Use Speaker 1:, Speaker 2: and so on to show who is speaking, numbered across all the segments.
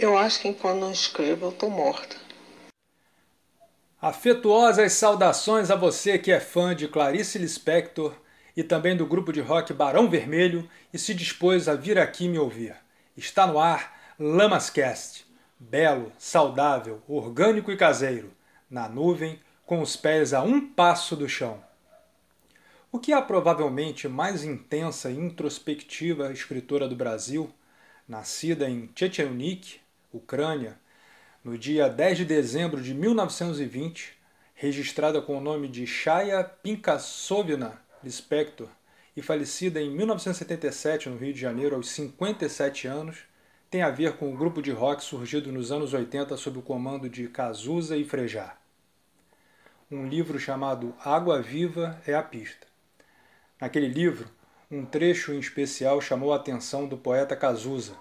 Speaker 1: Eu acho que enquanto não escrevo eu tô morta.
Speaker 2: Afetuosas saudações a você que é fã de Clarice Lispector e também do grupo de rock Barão Vermelho e se dispôs a vir aqui me ouvir. Está no ar Lamascast, belo, saudável, orgânico e caseiro, na nuvem, com os pés a um passo do chão. O que é a provavelmente mais intensa e introspectiva escritora do Brasil, nascida em Checheniuk, Ucrânia, no dia 10 de dezembro de 1920, registrada com o nome de Shaya Pinkassovna Lispector e falecida em 1977 no Rio de Janeiro aos 57 anos, tem a ver com o grupo de rock surgido nos anos 80 sob o comando de Cazuza e Frejá. Um livro chamado Água Viva é a pista. Naquele livro, um trecho em especial chamou a atenção do poeta Cazuza.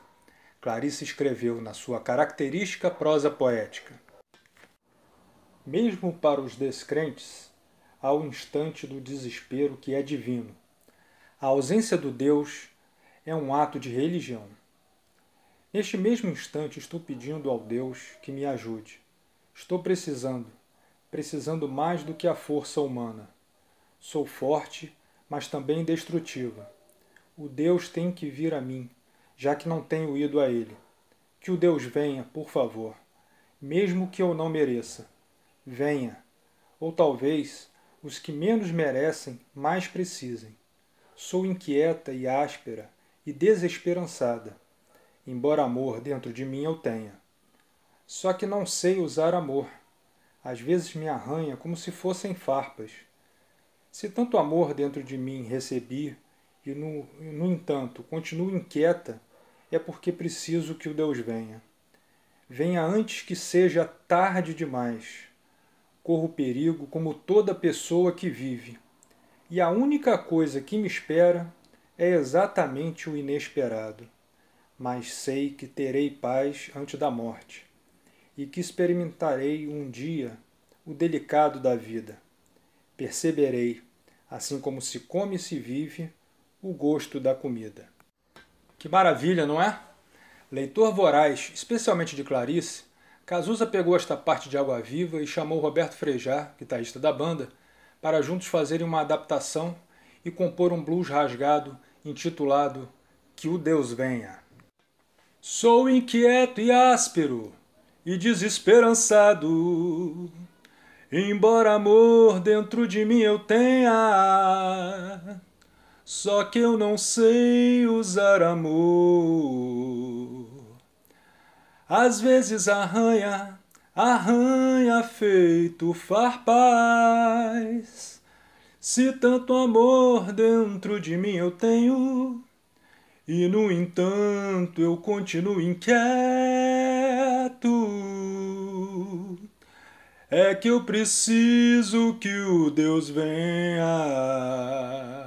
Speaker 2: Clarice escreveu na sua característica prosa poética. Mesmo para os descrentes, há o instante do desespero que é divino. A ausência do Deus é um ato de religião. Neste mesmo instante, estou pedindo ao Deus que me ajude. Estou precisando, precisando mais do que a força humana. Sou forte, mas também destrutiva. O Deus tem que vir a mim, já que não tenho ido a Ele. Que o Deus venha, por favor, mesmo que eu não mereça. Venha, ou talvez os que menos merecem mais precisem. Sou inquieta e áspera e desesperançada, embora amor dentro de mim eu tenha. Só que não sei usar amor. Às vezes me arranha como se fossem farpas. Se tanto amor dentro de mim recebi e, no, no entanto, continuo inquieta, é porque preciso que o Deus venha. Venha antes que seja tarde demais corro perigo como toda pessoa que vive. E a única coisa que me espera é exatamente o inesperado. Mas sei que terei paz antes da morte e que experimentarei um dia o delicado da vida. Perceberei, assim como se come e se vive, o gosto da comida. Que maravilha, não é? Leitor voraz, especialmente de Clarice, Cazuza pegou esta parte de Água Viva e chamou Roberto Frejá, guitarrista da banda, para juntos fazerem uma adaptação e compor um blues rasgado intitulado Que o Deus Venha. Sou inquieto e áspero e desesperançado, embora amor dentro de mim eu tenha, só que eu não sei usar amor. Às vezes arranha, arranha feito farpaz. Se tanto amor dentro de mim eu tenho, e no entanto eu continuo inquieto, é que eu preciso que o Deus venha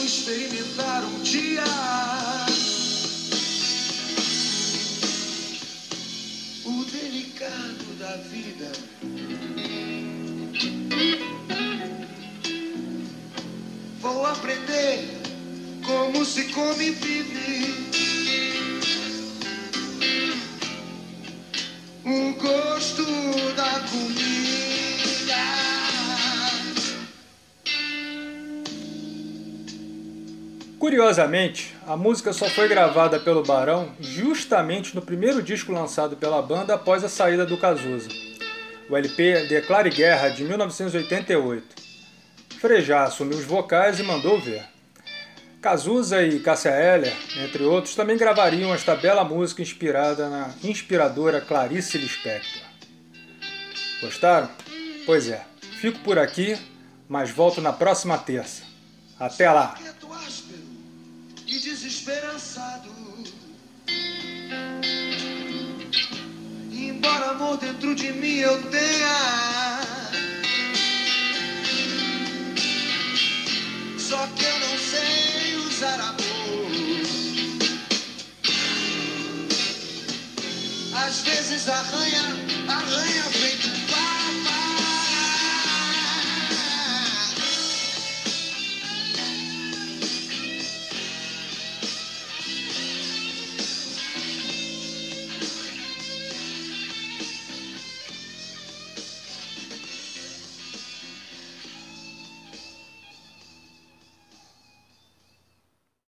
Speaker 3: vou experimentar um dia. O delicado da vida. Vou aprender como se come vive. O gosto da comida.
Speaker 2: Curiosamente, a música só foi gravada pelo Barão justamente no primeiro disco lançado pela banda após a saída do Cazuza, o LP Declare Guerra de 1988. Frejá assumiu os vocais e mandou ver. Cazuza e Cássia Eller, entre outros, também gravariam esta bela música inspirada na inspiradora Clarice Lispector. Gostaram? Pois é, fico por aqui, mas volto na próxima terça. Até lá!
Speaker 3: Amor dentro de mim eu tenha. Só que eu não sei usar amor. Às vezes arranha